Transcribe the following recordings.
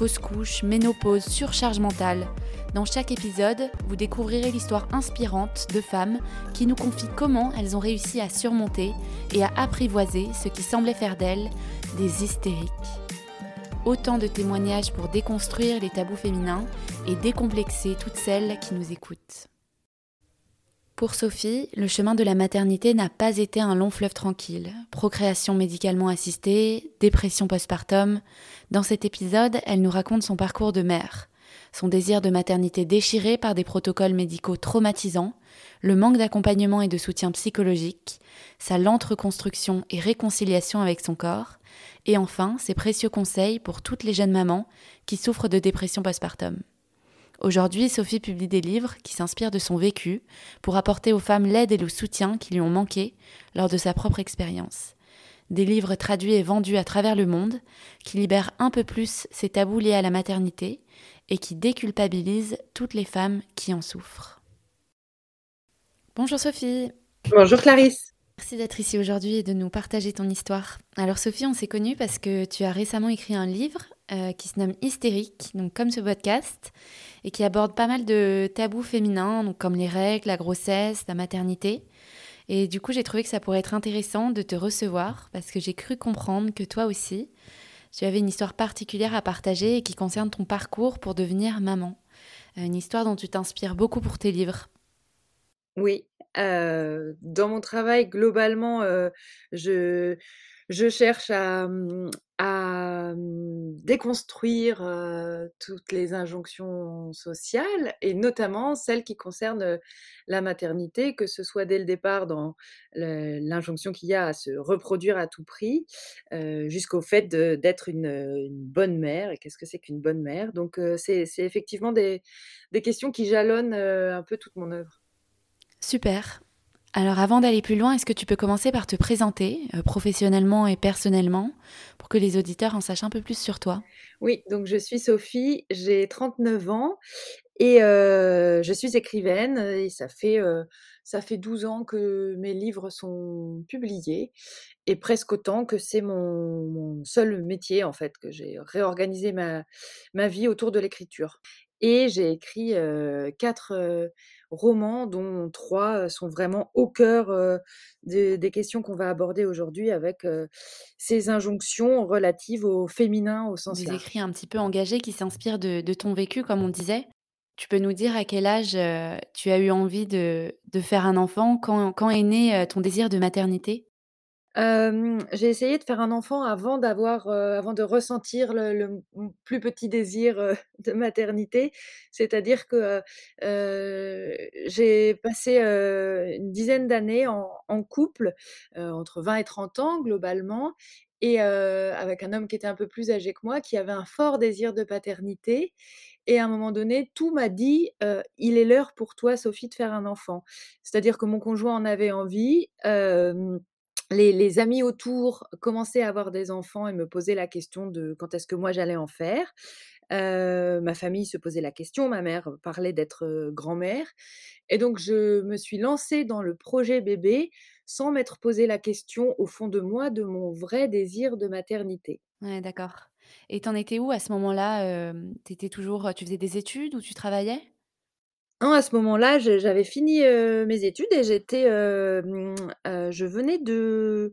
fausse couche, ménopause, surcharge mentale. Dans chaque épisode, vous découvrirez l'histoire inspirante de femmes qui nous confient comment elles ont réussi à surmonter et à apprivoiser ce qui semblait faire d'elles des hystériques. Autant de témoignages pour déconstruire les tabous féminins et décomplexer toutes celles qui nous écoutent. Pour Sophie, le chemin de la maternité n'a pas été un long fleuve tranquille. Procréation médicalement assistée, dépression postpartum. Dans cet épisode, elle nous raconte son parcours de mère, son désir de maternité déchiré par des protocoles médicaux traumatisants, le manque d'accompagnement et de soutien psychologique, sa lente reconstruction et réconciliation avec son corps, et enfin ses précieux conseils pour toutes les jeunes mamans qui souffrent de dépression postpartum. Aujourd'hui, Sophie publie des livres qui s'inspirent de son vécu pour apporter aux femmes l'aide et le soutien qui lui ont manqué lors de sa propre expérience. Des livres traduits et vendus à travers le monde qui libèrent un peu plus ces tabous liés à la maternité et qui déculpabilisent toutes les femmes qui en souffrent. Bonjour Sophie. Bonjour Clarisse. Merci d'être ici aujourd'hui et de nous partager ton histoire. Alors Sophie, on s'est connue parce que tu as récemment écrit un livre euh, qui se nomme Hystérique, donc comme ce podcast, et qui aborde pas mal de tabous féminins, donc comme les règles, la grossesse, la maternité. Et du coup, j'ai trouvé que ça pourrait être intéressant de te recevoir parce que j'ai cru comprendre que toi aussi, tu avais une histoire particulière à partager et qui concerne ton parcours pour devenir maman. Euh, une histoire dont tu t'inspires beaucoup pour tes livres. Oui, euh, dans mon travail, globalement, je, je cherche à, mmh, mmh, déconstruire toutes les injonctions sociales et notamment celles qui concernent la maternité, que ce soit dès le départ dans l'injonction qu'il y a à se reproduire à tout prix, jusqu'au fait d'être une, bonne mère. Et qu'est-ce que c'est qu'une bonne mère? Donc c'est effectivement des, questions qui jalonnent un peu toute mon œuvre. Super. Alors avant d'aller plus loin, est-ce que tu peux commencer par te présenter professionnellement et personnellement? Que les auditeurs en sachent un peu plus sur toi Oui, donc je suis Sophie, j'ai 39 ans et euh, je suis écrivaine et ça fait, euh, ça fait 12 ans que mes livres sont publiés et presque autant que c'est mon, seul métier en fait, que j'ai réorganisé ma, ma vie autour de l'écriture. Et j'ai écrit quatre romans, dont trois sont vraiment au cœur des, questions qu'on va aborder aujourd'hui avec ces injonctions relatives au féminin au sens Des écrits un petit peu engagés qui s'inspirent de, de, ton vécu, comme on disait. Tu peux nous dire à quel âge tu as eu envie de, de faire un enfant? Quand, quand est né ton désir de maternité? J'ai essayé de faire un enfant avant d'avoir, avant de ressentir le plus petit désir, de maternité. C'est-à-dire que, j'ai passé, une dizaine d'années en couple, entre 20 et 30 ans globalement et avec un homme qui était un peu plus âgé que moi, qui avait un fort désir de paternité et à un moment donné, tout m'a dit, «Il est l'heure pour toi Sophie de faire un enfant». C'est-à-dire que mon conjoint en avait envie, les, amis autour commençaient à avoir des enfants et me posaient la question de quand est-ce que moi j'allais en faire. ma famille se posait la question, ma mère parlait d'être grand-mère. Et donc je me suis lancée dans le projet bébé sans m'être posé la question au fond de moi de mon vrai désir de maternité. Ouais, d'accord. Et t'en étais où à ce moment-là T'étais toujours, tu faisais des études ou tu travaillais? À ce moment-là, j'avais fini, mes études et j'étais, je venais de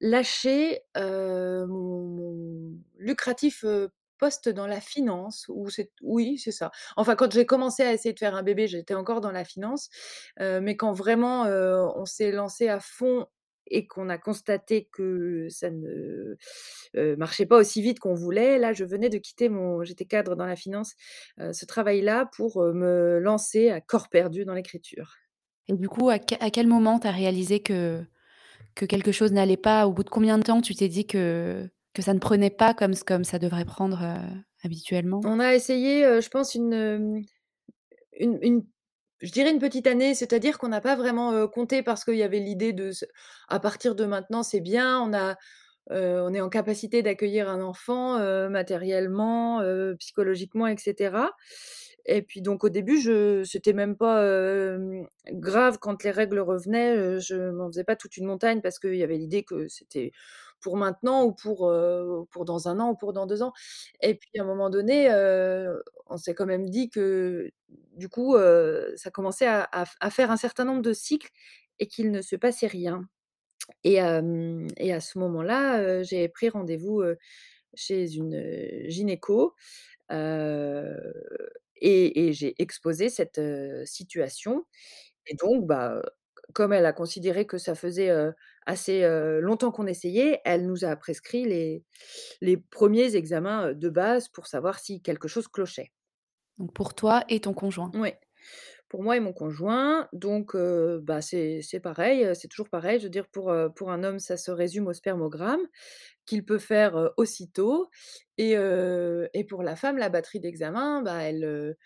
lâcher, mon lucratif, poste dans la finance oui, c'est ça. Enfin, quand j'ai commencé à essayer de faire un bébé, j'étais encore dans la finance, mais quand vraiment, on s'est lancé à fond et qu'on a constaté que ça ne marchait pas aussi vite qu'on voulait, là, je venais de quitter mon, j'étais cadre dans la finance, ce travail-là pour me lancer à corps perdu dans l'écriture. Et du coup, à, quel moment tu as réalisé que, que quelque chose n'allait pas? Au bout de combien de temps tu t'es dit que, que ça ne prenait pas comme, comme ça devrait prendre habituellement? On a essayé, je pense une, une une je dirais une petite année, c'est-à-dire qu'on n'a pas vraiment, compté parce qu'il y avait l'idée de à partir de maintenant, c'est bien, on est en capacité d'accueillir un enfant, matériellement, psychologiquement et cetera. Et puis donc au début, je c'était même pas, grave quand les règles revenaient, je m'en faisais pas toute une montagne parce qu'il y avait l'idée que c'était pour maintenant ou pour, pour dans un an ou pour dans 2 ans. Et puis à un moment donné, on s'est quand même dit que du coup, ça commençait à faire un certain nombre de cycles et qu'il ne se passait rien. Et et à ce moment-là, j'ai pris rendez-vous, chez une, gynéco, et j'ai exposé cette, situation. Et donc bah, comme elle a considéré que ça faisait, assez, longtemps qu'on essayait, elle nous a prescrit les les 1ers examens, de base pour savoir si quelque chose clochait. Donc pour toi et ton conjoint? Ouais, pour moi et mon conjoint, donc bah, c'est pareil, c'est toujours pareil. Je veux dire pour, pour un homme, ça se résume au spermogramme qu'il peut faire, aussitôt et et pour la femme, la batterie d'examens, bah, elle,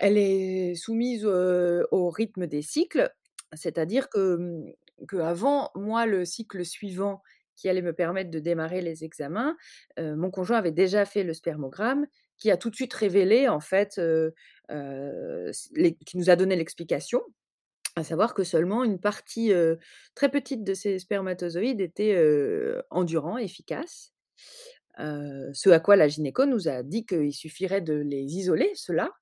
elle est soumise, au rythme des cycles. C'est-à-dire que, mmh, qu'avant, moi, le cycle suivant qui allait me permettre de démarrer les examens, heu, mon conjoint avait déjà fait le spermogramme qui a tout de suite révélé en fait, s les qui nous a donné l'explication, à savoir que seulement une partie, très petite de ces spermatozoïdes était, endurant, efficace. Ce à quoi la gynéco nous a dit qu'il suffirait de les isoler, ceux-là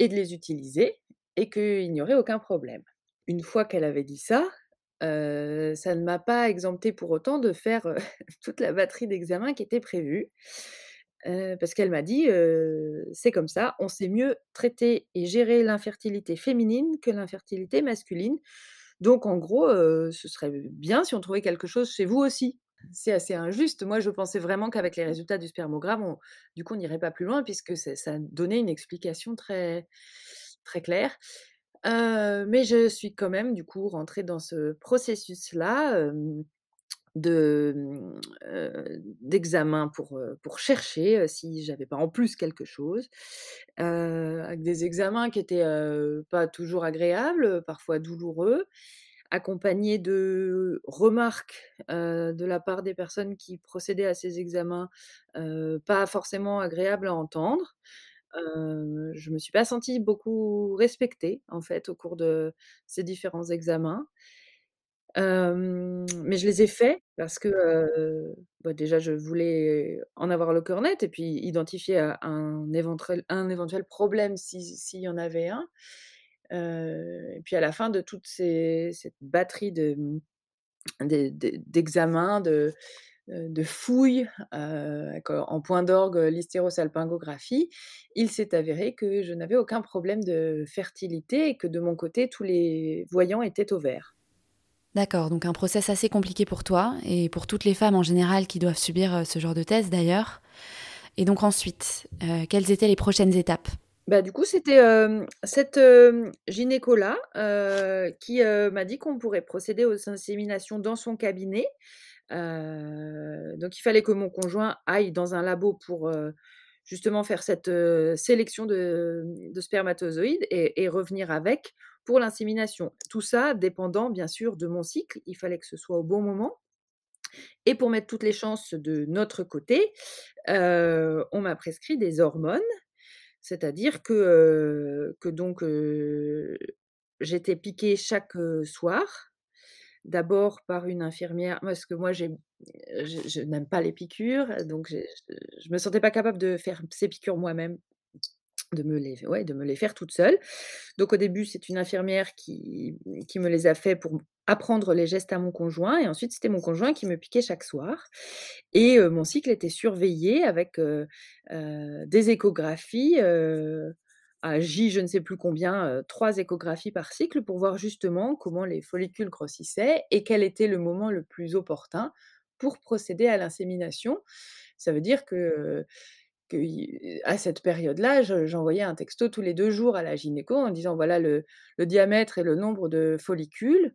et de les utiliser et qu'il n'y aurait aucun problème. Une fois qu'elle avait dit ça, ça ne m'a pas exemptée pour autant de faire, toute la batterie d'examens qui était prévue. Parce qu'elle m'a dit, «C'est comme ça, on sait mieux traiter et gérer l'infertilité féminine que l'infertilité masculine. Donc en gros, ce serait bien si on trouvait quelque chose chez vous aussi». C'est assez injuste. Moi, je pensais vraiment qu'avec les résultats du spermogramme, du coup, on n'irait pas plus loin puisque ça donnait une explication très très claire. Mais je suis quand même du coup rentrée dans ce processus-là, de, mmh, d'examen pour, pour chercher, si j'avais pas en plus quelque chose. Avec des examens qui étaient, pas toujours agréables, parfois douloureux, accompagnés de remarques, de la part des personnes qui procédaient à ces examens, pas forcément agréables à entendre. Heu, je me suis pas sentie beaucoup respectée, en fait, au cours de ces différents examens. Mais je les ai faits parce que, bah, déjà je voulais en avoir le cœur net et puis identifier, un éventuel un éventuel problème si s'il y en avait un. Et puis à la fin de toutes ces cette batterie de, mmh, d'e d'e d'examens, de, heu, de fouilles, avec en point d'orgue l'hystérosalpingographie, il s'est avéré que je n'avais aucun problème de fertilité et que de mon côté, tous les voyants étaient au vert. D'accord, donc un process assez compliqué pour toi et pour toutes les femmes en général qui doivent subir, ce genre de test d'ailleurs et donc ensuite, quelles étaient les prochaines étapes? Bah, du coup, c'était, cette, hem, gynéco-là, qui, m'a dit qu'on pourrait procéder aux inséminations dans son cabinet. Donc il fallait que mon conjoint aille dans un labo pour, justement faire cette, sélection de, mmh, de spermatozoïdes et et revenir avec pour l'insémination. Tout ça dépendant bien sûr de mon cycle, il fallait que ce soit au bon moment et pour mettre toutes les chances de notre côté, on m'a prescrit des hormones. C'est-à-dire que, que donc, j'étais piquée chaque, soir. D'abord par une infirmière parce que moi je n'aime pas les piqûres, donc je je me sentais pas capable de faire ces piqûres moi-même, de me les ouais, de me les faire toute seule. Donc au début, c'est une infirmière qui, qui me les a fait pour apprendre les gestes à mon conjoint et ensuite c'était mon conjoint qui me piquait chaque soir et mon cycle était surveillé avec, des échographies, à J je ne sais plus combien, heu, 3 échographies par cycle pour voir justement comment les follicules grossissaient et quel était le moment le plus opportun pour procéder à l'insémination. Ça veut dire que, à cette période-là, je j'envoyais un texto tous les 2 jours à la gynéco en disant: «Voilà le diamètre et le nombre de follicules»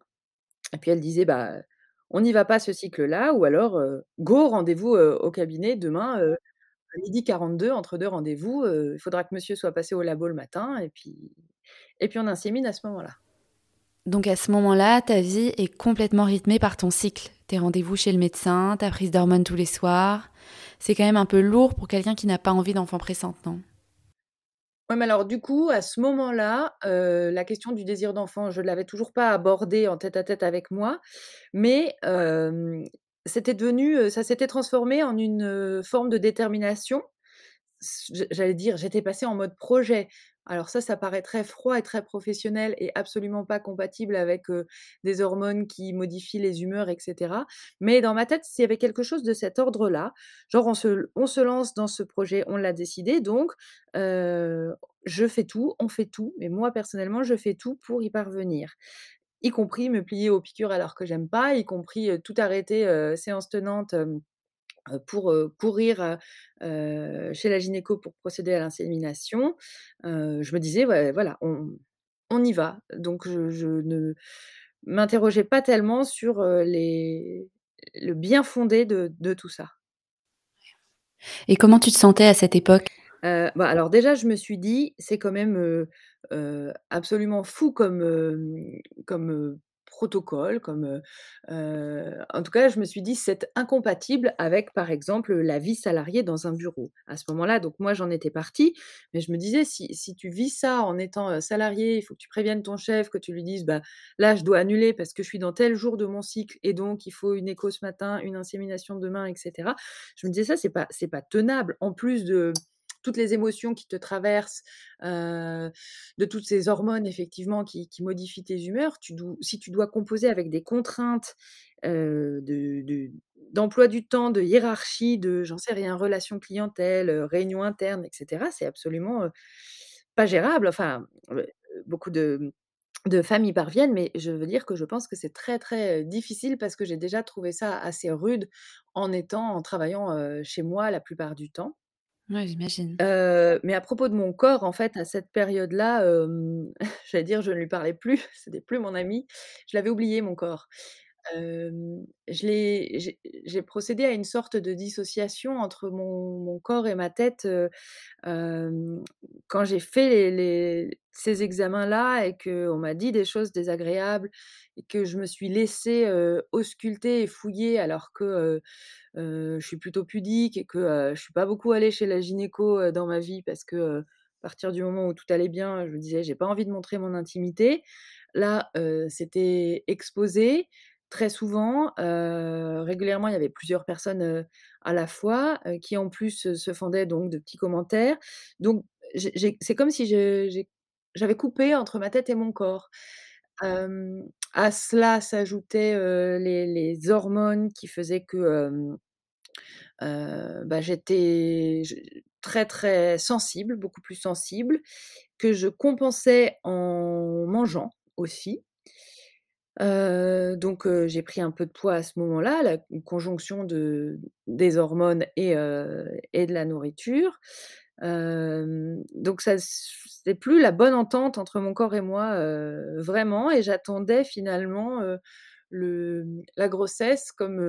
et puis elle disait: «Bah, on n'y va pas ce cycle-là ou alors, heu, go, rendez-vous, heu, au cabinet demain, heu, 12:42 entre 2 rendez-vous, heu, il faudra que monsieur soit passé au labo le matin et puis et puis on insémine à ce moment-là. Donc à ce moment-là, ta vie est complètement rythmée par ton cycle. Tes rendez-vous chez le médecin, ta prise d'hormones tous les soirs. C'est quand même un peu lourd pour quelqu'un qui n'a pas envie d'enfant pressante, non? Ouais, mais alors du coup, à ce moment-là, heu, la question du désir d'enfant, je l'avais toujours pas abordée en tête-à-tête avec moi, mais hem, c'était devenu, ça s'était transformé en une, forme de détermination. J'allais dire, j'étais passée en mode projet. Alors ça, ça paraît très froid et très professionnel et absolument pas compatible avec, des hormones qui modifient les humeurs et cetera. Mais dans ma tête, il y avait quelque chose de cet ordre-là. Genre on se lance dans ce projet, on l'a décidé donc je fais tout, on fait tout, mais moi personnellement, je fais tout pour y parvenir. Y compris me plier aux piqûres alors que j'aime pas, y compris, tout arrêter, séance tenante, pour, courir, chez la gynéco pour procéder à l'insémination. Je me disais: «Ouais, voilà, on on y va». Donc je ne m'interrogeais pas tellement sur, les le bien-fondé de de tout ça. Et comment tu te sentais à cette époque? Bah, alors déjà, je me suis dit: «C'est quand même, absolument fou comme, comme, protocole, comme, heu heu» en tout cas, je me suis dit: «C'est incompatible avec, par exemple, la vie salariée dans un bureau». À ce moment-là, donc moi, j'en étais partie, mais je me disais: «Si si tu vis ça en étant, salarié, il faut que tu préviennes ton chef, que tu lui dises: "Bah, là, je dois annuler parce que je suis dans tel jour de mon cycle et donc il faut une écho ce matin, une insémination demain" et cetera. Je me disais: «Ça, c'est pas c'est pas tenable». En plus de toutes les émotions qui te traversent, heu, de toutes ces hormones effectivement qui modifient tes humeurs, si tu dois composer avec des contraintes, de d'emploi du temps, de hiérarchie, de j'en sais rien, relations clientèle, heu, réunions internes et cetera, c'est absolument, pas gérable. Enfin, beaucoup de de y parviennent, mais je veux dire que je pense que c'est très, très, difficile parce que j'ai déjà trouvé ça assez rude en étant en travaillant, chez moi la plupart du temps. Ouais, j'imagine. Mais à propos de mon corps, en fait, à cette période-là, j'allais dire, je ne lui parlais plus, c'était plus mon ami. Je l'avais oublié mon corps. L'ai j'ai procédé à une sorte de dissociation entre mon corps et ma tête, quand j'ai fait ces examens-là et qu'on m'a dit des choses désagréables et que je me suis laissée, ausculter et fouiller alors que, je suis plutôt pudique et que, je suis pas beaucoup allée chez la gynéco, dans ma vie parce que, à partir du moment où tout allait bien, je me disais: «J'ai pas envie de montrer mon intimité». Là, c'était exposé très souvent, régulièrement, il y avait plusieurs personnes, à la fois, qui en plus, se fendaient donc de petits commentaires. Donc c'est comme si j'avais coupé entre ma tête et mon corps. À cela s'ajoutaient, les hormones qui faisaient que, bah, j'étais très, très sensible, beaucoup plus sensible, que je compensais en mangeant aussi. Donc j'ai pris un peu de poids à ce moment-là, la conjonction de des hormones et de la nourriture. Donc ça c'était plus la bonne entente entre mon corps et moi, vraiment et j'attendais finalement, la grossesse comme,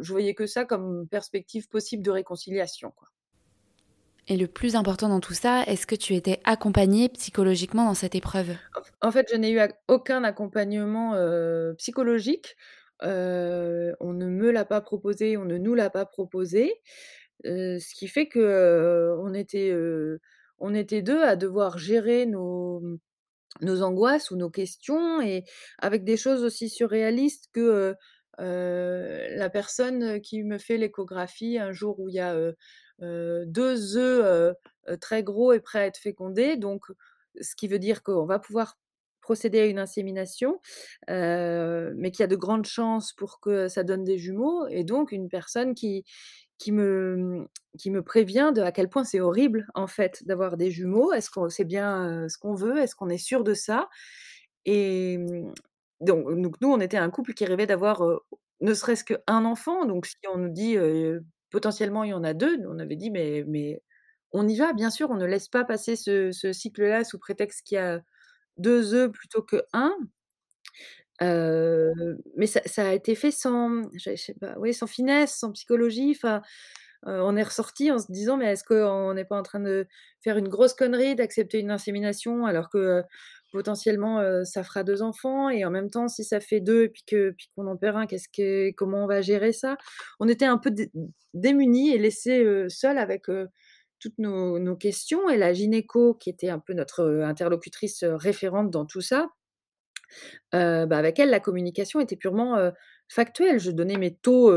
je voyais que ça comme perspective possible de réconciliation. Et le plus important dans tout ça, est-ce que tu étais accompagnée psychologiquement dans cette épreuve? En fait, je n'ai eu aucun accompagnement, heu, psychologique. Heu, on ne me l'a pas proposé, on ne nous l'a pas proposé. Heu, ce qui fait que, on était, on était 2 à devoir gérer nos, nos angoisses ou nos questions et avec des choses aussi surréalistes que, la personne, qui me fait l'échographie un jour où il y a, heu, 2 œufs, heu heu, très gros et prêts à être fécondés, donc ce qui veut dire qu'on va pouvoir procéder à une insémination, mais qu'il y a de grandes chances pour que ça donne des jumeaux et donc une personne qui qui me, qui me prévient de à quel point c'est horrible, en fait, d'avoir des jumeaux. Est-ce qu'on c'est bien, ce qu'on veut? Est-ce qu'on est sûr de ça? Et mmh, donc nous, on était un couple qui rêvait d'avoir, ne serait-ce qu'1 enfant, donc si on nous dit, potentiellement il y en a 2, nous on avait dit: «Mais on y va, bien sûr, on ne laisse pas passer ce cycle-là sous prétexte qu'il y a 2 œufs plutôt que 1». Heu, mais ça a été fait sans, finesse, sans psychologie, on est ressortis en se disant: «Mais est-ce qu'on n'est pas en train de faire une grosse connerie d'accepter une insémination alors que, potentiellement, ça fera 2 enfants et en même temps si ça fait 2 et puis que puis qu'on en perd un, qu'est-ce que comment on va gérer ça?» on était un peu dé démunis et laissés, heu, seuls avec, toutes nos nos questions et la gynéco qui était un peu notre, interlocutrice, référente dans tout ça bah, avec elle, la communication était purement, factuelle. Je donnais mes taux,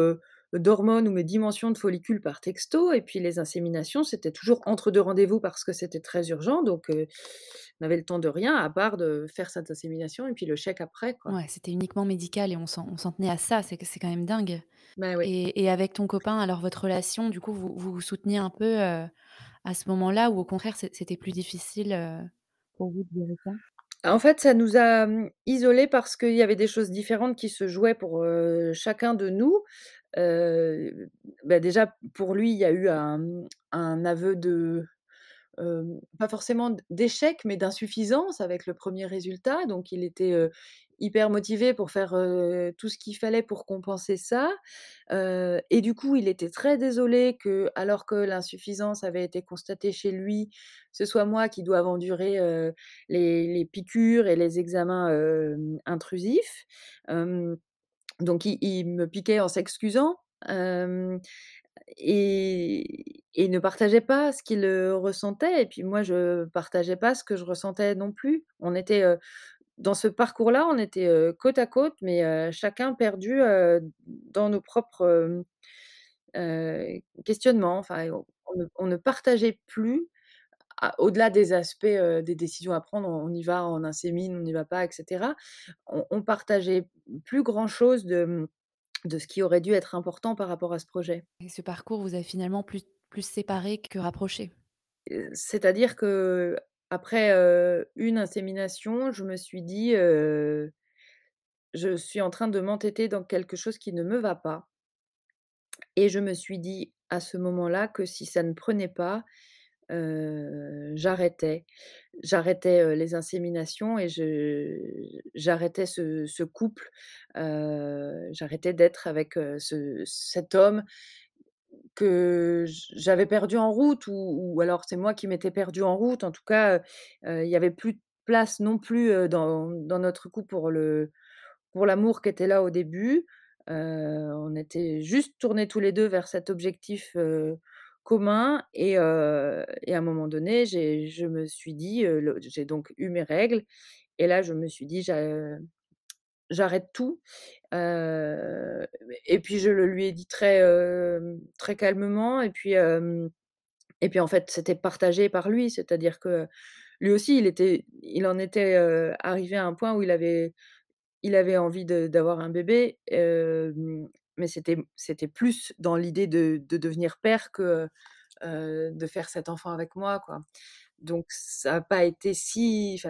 d'hormones ou mes dimensions de follicules par texto et puis les inséminations, c'était toujours entre 2 rendez-vous parce que c'était très urgent donc heu, on avait le temps de rien à part de faire cette insémination et puis le chèque après, quoi. Ouais, c'était uniquement médical et on s'en on s'en tenait à ça, c'est que c'est quand même dingue Bah, oui. et et avec ton copain, alors votre relation, du coup, vous vous vous souteniez un peu, heu, à ce moment-là ou au contraire, c'é c'était plus difficile, heu, pour vous de gérer ça? En fait, ça nous a, mmh, isolés parce qu'il y avait des choses différentes qui se jouaient pour, chacun de nous. Bah, déjà, pour lui, il y a eu un, mmh, aveu de pas forcément d'échec, mais d'insuffisance avec le premier résultat. Donc il était, hyper motivé pour faire, tout ce qu'il fallait pour compenser ça. Et du coup, il était très désolé que, alors que l'insuffisance avait été constatée chez lui, ce soit moi qui doive endurer, les piqûres et les examens, intrusifs. Donc il me piquait en s'excusant. Et ne partageait pas ce qu'il, ressentait et puis moi je partageais pas ce que je ressentais non plus. On était, dans ce parcours-là, on était, côte à côte, mais chacun perdu, dans nos propres, questionnements. Enfin, on ne on ne partageait plus au-delà des aspects, des décisions à prendre, on y va, on insémine, on n'y va pas et cetera. On on partageait plus grand chose de, mmh, de ce qui aurait dû être important par rapport à ce projet. Et ce parcours vous a finalement plus plus séparés que rapprochés? Heu, c'est-à-dire qu'après, heu, une insémination, je me suis dit, «Je suis en train de m'entêter dans quelque chose qui ne me va pas» et je me suis dit à ce moment-là que si ça ne prenait pas, j'arrêtais. J'arrêtais, les inséminations et je j'arrêtais ce couple, j'arrêtais d'être avec, cet homme Que j'avais perdu en route ou alors c'est moi qui m'étais perdue en route. En tout cas, il y avait plus de place non plus, dans dans notre couple pour le pour l'amour qui était là au début. On était juste tournés tous les 2 vers cet objectif, commun et et à un moment donné, je me suis dit, j'ai donc eu mes règles et là, je me suis dit: «J'a j'arrête tout». Et puis je le lui ai dit très, très calmement et puis, et puis en fait, c'était partagé par lui. C'est-à-dire que lui aussi, il était il en était, arrivé à un point où il avait il avait envie d'avoir un bébé, mais c'était c'était plus dans l'idée de de devenir père que, de faire cet enfant avec moi, quoi. Donc ça a pas été si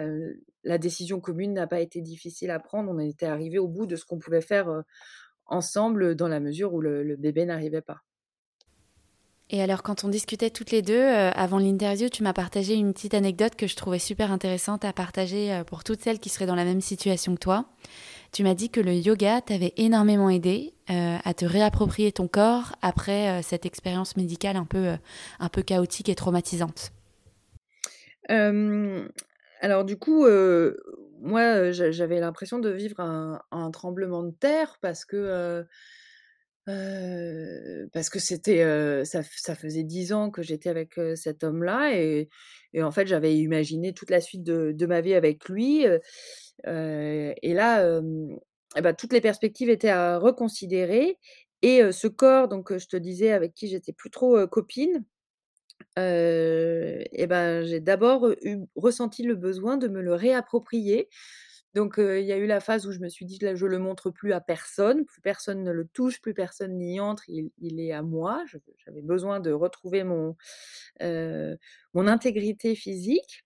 la décision commune n'a pas été difficile à prendre. On était arrivés au bout de ce qu'on pouvait faire, ensemble, dans la mesure où le bébé n'arrivait pas. Et alors quand on discutait toutes les 2, heu, avant l'interview, tu m'as partagé une petite anecdote que je trouvais super intéressante à partager, pour toutes celles qui seraient dans la même situation que toi. Tu m'as dit que le yoga t'avait énormément aidé, à te réapproprier ton corps après, cette expérience médicale un peu, un peu chaotique et traumatisante. Alors du coup, moi, j'avais l'impression de vivre un tremblement de terre parce que, parce que c'était, ça ça faisait 10 ans que j'étais avec, cet homme-là et et en fait, j'avais imaginé toute la suite de de ma vie avec lui, et là, bah, toutes les perspectives étaient à reconsidérer et ce corps donc, je te disais avec qui j'étais plus trop, copine, Et ben, j'ai d'abord, eu ressenti le besoin de me le réapproprier. Donc il y a eu la phase où je me suis dit: «Là, je le montre plus à personne, plus personne ne le touche, plus personne n'y entre, il est à moi». J'avais besoin de retrouver mon, intégrité physique.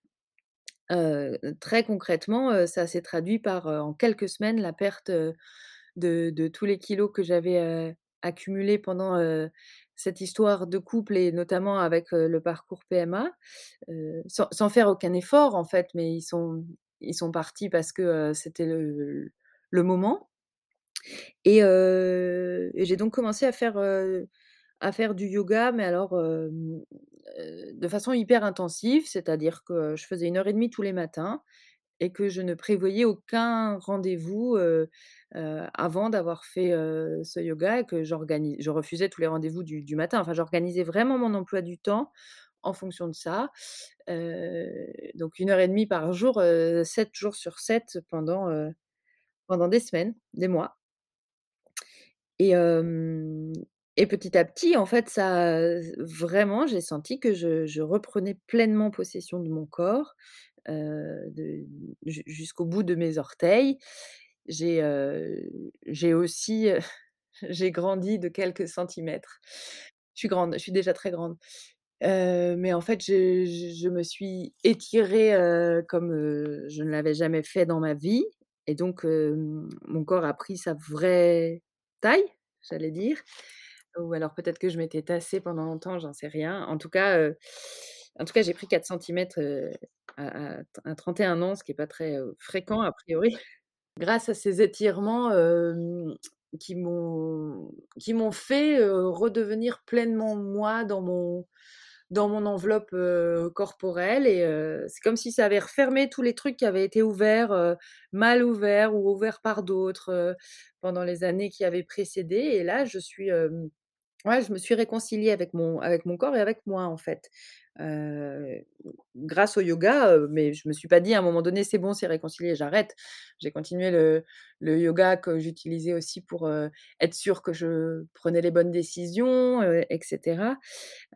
Très concrètement, ça s'est traduit par, en quelques semaines, la perte, de tous les kilos que j'avais, accumulés pendant, cette histoire de couple et notamment avec, le parcours PMA, sans faire aucun effort en fait, mais ils sont ils sont partis parce que, c'était le moment et et j'ai donc commencé à faire, à faire du yoga, mais alors, de façon hyper intensive. C'est-à-dire que je faisais 1 heure et demie tous les matins et que je ne prévoyais aucun rendez-vous, avant d'avoir fait, ce yoga et que je refusais tous les rendez-vous du matin. Enfin, j'organisais vraiment mon emploi du temps en fonction de ça. Donc 1 heure et demie par jour, 7 jours sur 7 pendant, pendant des semaines, des mois. Et petit à petit, en fait, ça, vraiment, j'ai senti que je reprenais pleinement possession de mon corps, jusqu'au bout de mes orteils. J'ai, j'ai aussi, heu, j'ai grandi de quelques centimètres. Je suis grande, je suis déjà très grande. Mais en fait, je je me suis étirée, comme, je ne l'avais jamais fait dans ma vie et donc mon corps a pris sa vraie taille, j'allais dire. Ou alors peut-être que je m'étais tassée pendant longtemps, j'en sais rien. En tout cas, en tout cas, j'ai pris 4 centimètres, heu, à à à 31 ans, ce qui est pas très, fréquent a priori. Grâce à ces étirements, qui m'ont fait, redevenir pleinement moi dans mon dans mon enveloppe, corporelle et c'est comme si ça avait refermé tous les trucs qui avaient été ouverts, mal ouverts ou ouverts par d'autres, pendant les années qui avaient précédé et là, je suis, ouais, je me suis réconciliée avec mon avec mon corps et avec moi, en fait. Grâce au yoga, mais je me suis pas dit à un moment donné: «C'est bon, c'est réconcilié, j'arrête». J'ai continué le le yoga que j'utilisais aussi pour, être sûre que je prenais les bonnes décisions, heu et cetera.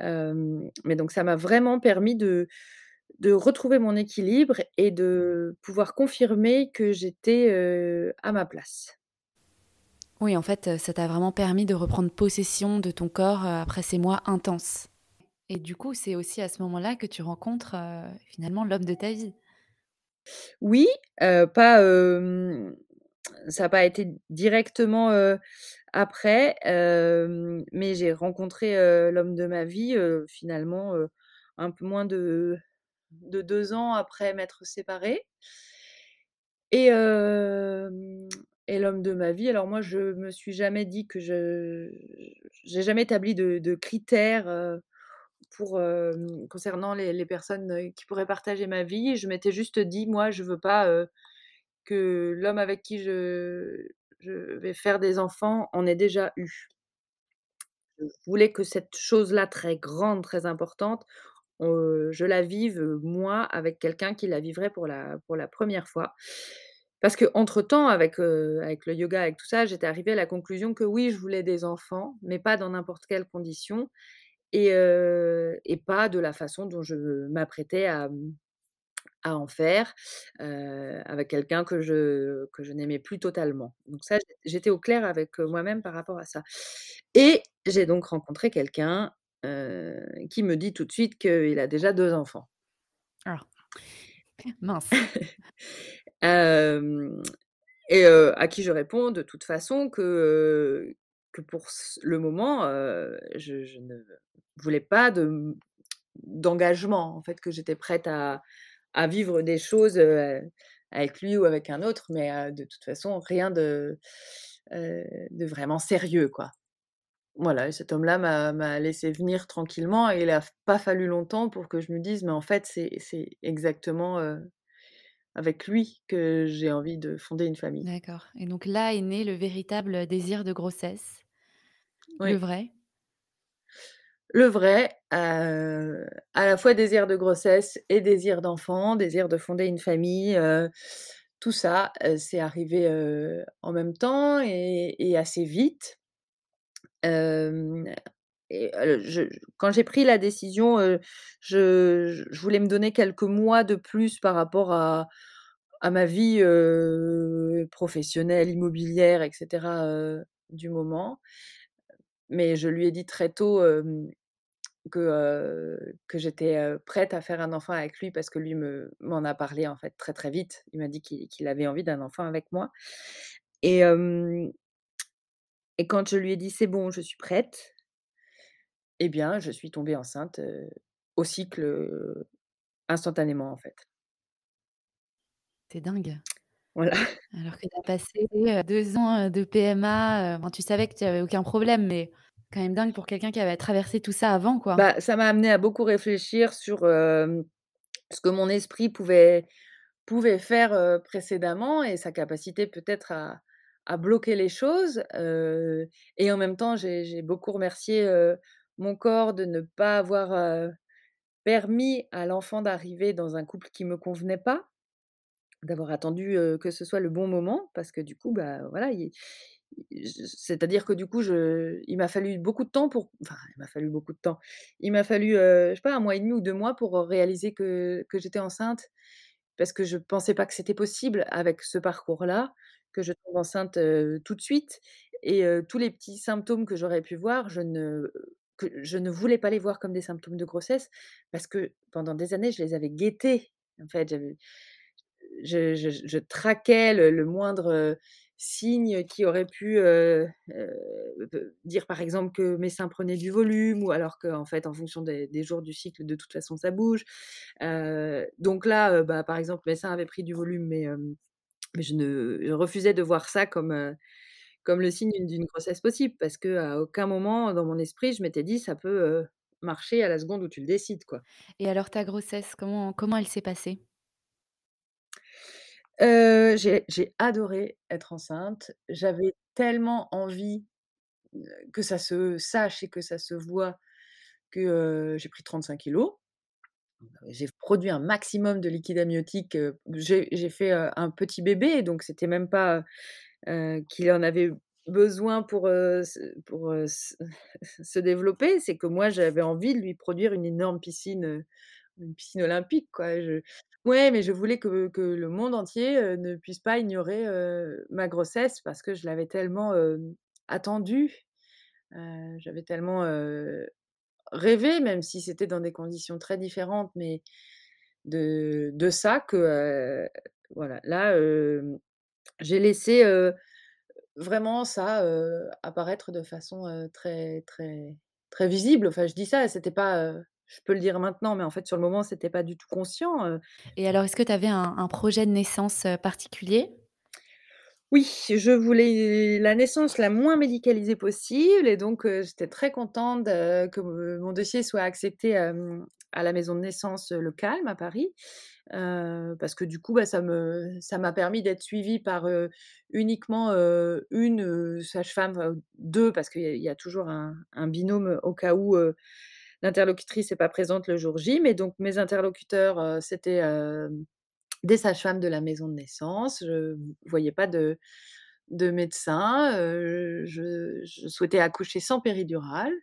Hem, mais donc ça m'a vraiment permis de de retrouver mon équilibre et de pouvoir confirmer que j'étais, à ma place. Oui, en fait, heu, ça t'a vraiment permis de reprendre possession de ton corps, heu, après ces mois intenses. Et du coup, c'est aussi à ce moment-là que tu rencontres, heu, finalement l'homme de ta vie? Oui, pas, ça a pas été directement, après, mais j'ai rencontré, l'homme de ma vie, finalement, un peu moins de de 2 ans après m'être séparée. Et l'homme de ma vie, alors moi, je me suis jamais dit que je j'ai jamais établi de critères, heu, pour, hem, concernant les personnes, heu, qui pourraient partager ma vie. Je m'étais juste dit: «Moi, je veux pas, que l'homme avec qui je vais faire des enfants en ait déjà eu». Je voulais que cette chose-là très grande, très importante, je la vive, moi, avec quelqu'un qui la vivrait pour la pour la 1re fois. Parce qu'entre-temps, avec, heu, avec le yoga, avec tout ça, j'étais arrivée à la conclusion que oui, je voulais des enfants, mais pas dans n'importe quelles conditions et et pas de la façon dont je m'apprêtais à, mmh, à en faire, avec quelqu'un que je que je n'aimais plus totalement. Donc ça, j'ét j'étais au clair avec, moi-même par rapport à ça. Et j'ai donc rencontré quelqu'un, qui me dit tout de suite qu'il a déjà 2 enfants. Ah. Mince. Et à qui je réponds de toute façon que, que pour le moment, je ne voulais pas de, d'engagement, en fait, que j'étais prête à à vivre des choses, avec lui ou avec un autre, mais de toute façon, rien de, de vraiment sérieux, quoi. Voilà et cet homme-là m'a laissée venir tranquillement et il a f pas fallu longtemps pour que je me dise: «Mais en fait, c'est c'est exactement, avec lui que j'ai envie de fonder une famille». D'accord et donc là est né le véritable désir de grossesse? Le vrai? Le vrai, à la fois désir de grossesse et désir d'enfant, désir de fonder une famille, tout ça, heu, c'est arrivé, en même temps et et assez vite. Quand j'ai pris la décision, je voulais me donner quelques mois de plus par rapport à ma vie, professionnelle, immobilière et cetera, heu, du moment. Mais je lui ai dit très tôt, que, j'étais, prête à faire un enfant avec lui parce que lui me m'en a parlé, en fait, très, très vite. Il m'a dit qu'il avait envie d'un enfant avec moi et quand je lui ai dit: «C'est bon, je suis prête» et bien, je suis tombée enceinte, au cycle, instantanément, en fait. C'est dingue. Voilà. Alors que tu as passé, heu, 2 ans, de PMA, tu savais que tu avais aucun problème, mais Quand même dingue pour quelqu'un qui avait traversé tout ça avant, quoi. Bah, ça m'a amené à beaucoup réfléchir sur, ce que mon esprit pouvait pouvait faire, précédemment et sa capacité peut-être à à bloquer les choses, et en même temps, j'ai beaucoup remercié, mon corps de ne pas avoir, permis à l'enfant d'arriver dans un couple qui me convenait pas. D'avoir attendu, que ce soit le bon moment parce que du coup, bah, voilà, c'est-à-dire que du coup, je il m'a fallu beaucoup de temps pour enfin, il m'a fallu beaucoup de temps. Il m'a fallu, heu, je sais pas, 1 mois et demi ou 2 mois pour, réaliser que que j'étais enceinte parce que je pensais pas que c'était possible avec ce parcours-là, que je tombe enceinte, tout de suite et tous les petits symptômes que j'aurais pu voir, je ne que je ne voulais pas les voir comme des symptômes de grossesse parce que pendant des années, je les avais guettés. En fait, je traquais le moindre, signe qui aurait pu, dire, par exemple, que mes seins prenaient du volume ou alors qu'en fait, en fonction des jours du cycle, de toute façon, ça bouge. Donc là, bah, par exemple, mes seins avaient pris du volume mais je ne je refusais de voir ça comme, comme le signe d'une grossesse possible parce qu'à aucun moment dans mon esprit, je m'étais dit: «Ça peut, marcher à la seconde où tu le décides», quoi. Et alors ta grossesse, comment comment elle s'est passée? Heu, j'ai adoré être enceinte. J'avais tellement envie, que ça se sache et que ça se voit que, j'ai pris 35 kilogrammes. J'ai produit un maximum de liquide amniotique, j'ai fait, un petit bébé donc c'était même pas, qu'il en avait besoin pour, pour, se développer. C'est que moi, j'avais envie de lui produire une énorme piscine, une piscine olympique, quoi. Ouais, mais je voulais que que le monde entier, ne puisse pas ignorer, ma grossesse parce que je l'avais tellement, attendue. J'avais tellement, rêvé, même si c'était dans des conditions très différentes, mais de de ça que, voilà, là, j'ai laissé, vraiment ça, apparaître de façon, très, très, très visible. Enfin, je dis ça, c'était pas, je peux le dire maintenant, mais en fait, sur le moment, c'était pas du tout conscient, Et alors, est-ce que tu avais un projet de naissance, particulier? Oui, je voulais la naissance la moins médicalisée possible et donc j'étais très contente que mon dossier soit accepté, à la maison de naissance, heu, Le Calme à Paris. Parce que du coup, bah, ça me ça m'a permis d'être suivie par, uniquement, heu, 1, heu, sage-femme, 2 parce qu'il y a y a toujours un binôme au cas où, l'interlocutrice est pas présente le jour J. Mais donc mes interlocuteurs, c'était, des sages-femmes de la maison de naissance. Je voyais pas de de médecin, je souhaitais accoucher sans péridurale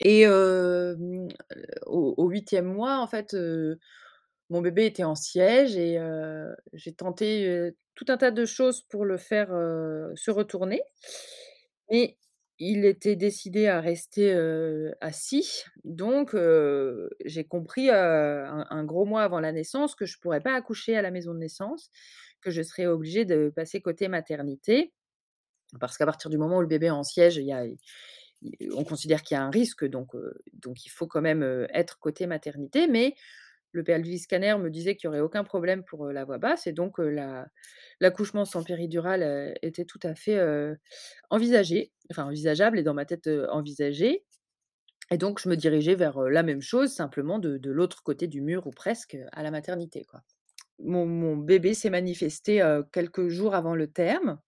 et au 8e mois, en fait, mon bébé était en siège et j'ai tenté, tout un tas de choses pour le faire, se retourner. Mais il était décidé à rester, assis. Donc j'ai compris, un gros mois avant la naissance que je pourrais pas accoucher à la maison de naissance, que je serais obligée de passer côté maternité. Parce qu'à partir du moment où le bébé est en siège, y a on considère qu'il y a un risque donc donc il faut quand même, être côté maternité. Mais le pelvic scanner me disait qu'il y aurait aucun problème pour, la voix basse et donc l'accouchement sans péridurale, était tout à fait, envisagé, enfin envisageable et dans ma tête, envisagé. Et donc je me dirigeais vers, la même chose, simplement de l'autre côté du mur ou presque, à la maternité, quoi. Mon bébé s'est manifesté, quelques jours avant le terme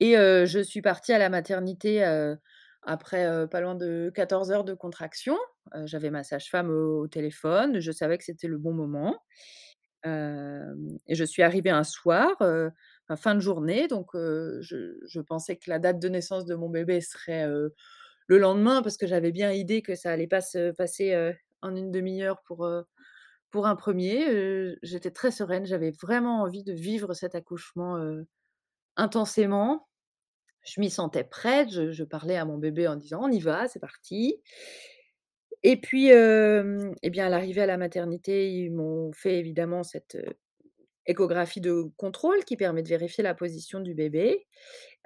et je suis partie à la maternité, après, pas loin de 14 heures de contraction. J'avais ma sage-femme au téléphone, je savais que c'était le bon moment. Et je suis arrivée un soir, fin de journée donc je je pensais que la date de naissance de mon bébé serait, le lendemain parce que j'avais bien idée que ça allait pas se passer, en 1/2 heure pour, pour un 1er. Heu, j'étais très sereine, j'avais vraiment envie de vivre cet accouchement, intensément. Je m'y sentais prête, je parlais à mon bébé en disant: «On y va, c'est parti». Et puis, et bien à l'arrivée à la maternité, ils m'ont fait évidemment cette, échographie de contrôle qui permet de vérifier la position du bébé.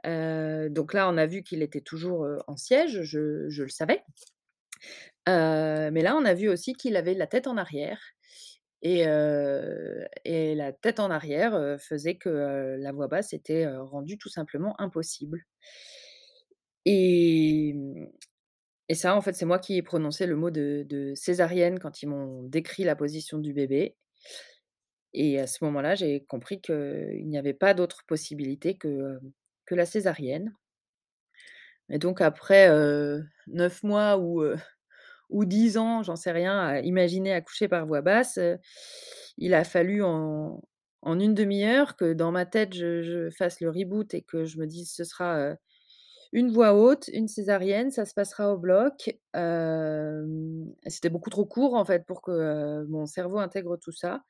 Donc là, on a vu qu'il était toujours, en siège, je le savais. Mais là, on a vu aussi qu'il avait la tête en arrière et la tête en arrière, faisait que, la voix basse était, rendue tout simplement impossible. Et mmh et ça, en fait, c'est moi qui ai prononcé le mot de césarienne quand ils m'ont décrit la position du bébé et à ce moment-là, j'ai compris qu'il n'y avait pas d'autre possibilité que, que la césarienne. Et donc après, heu, 9 mois heu, ou 10 ans, j'en sais rien, à imaginer accoucher par voie basse, il a fallu en en 1/2 heure que dans ma tête, je fasse le reboot et que je me dise: «Ce sera, une voix haute, une césarienne, ça se passera au bloc». C'était beaucoup trop court, en fait, pour que, mon cerveau intègre tout ça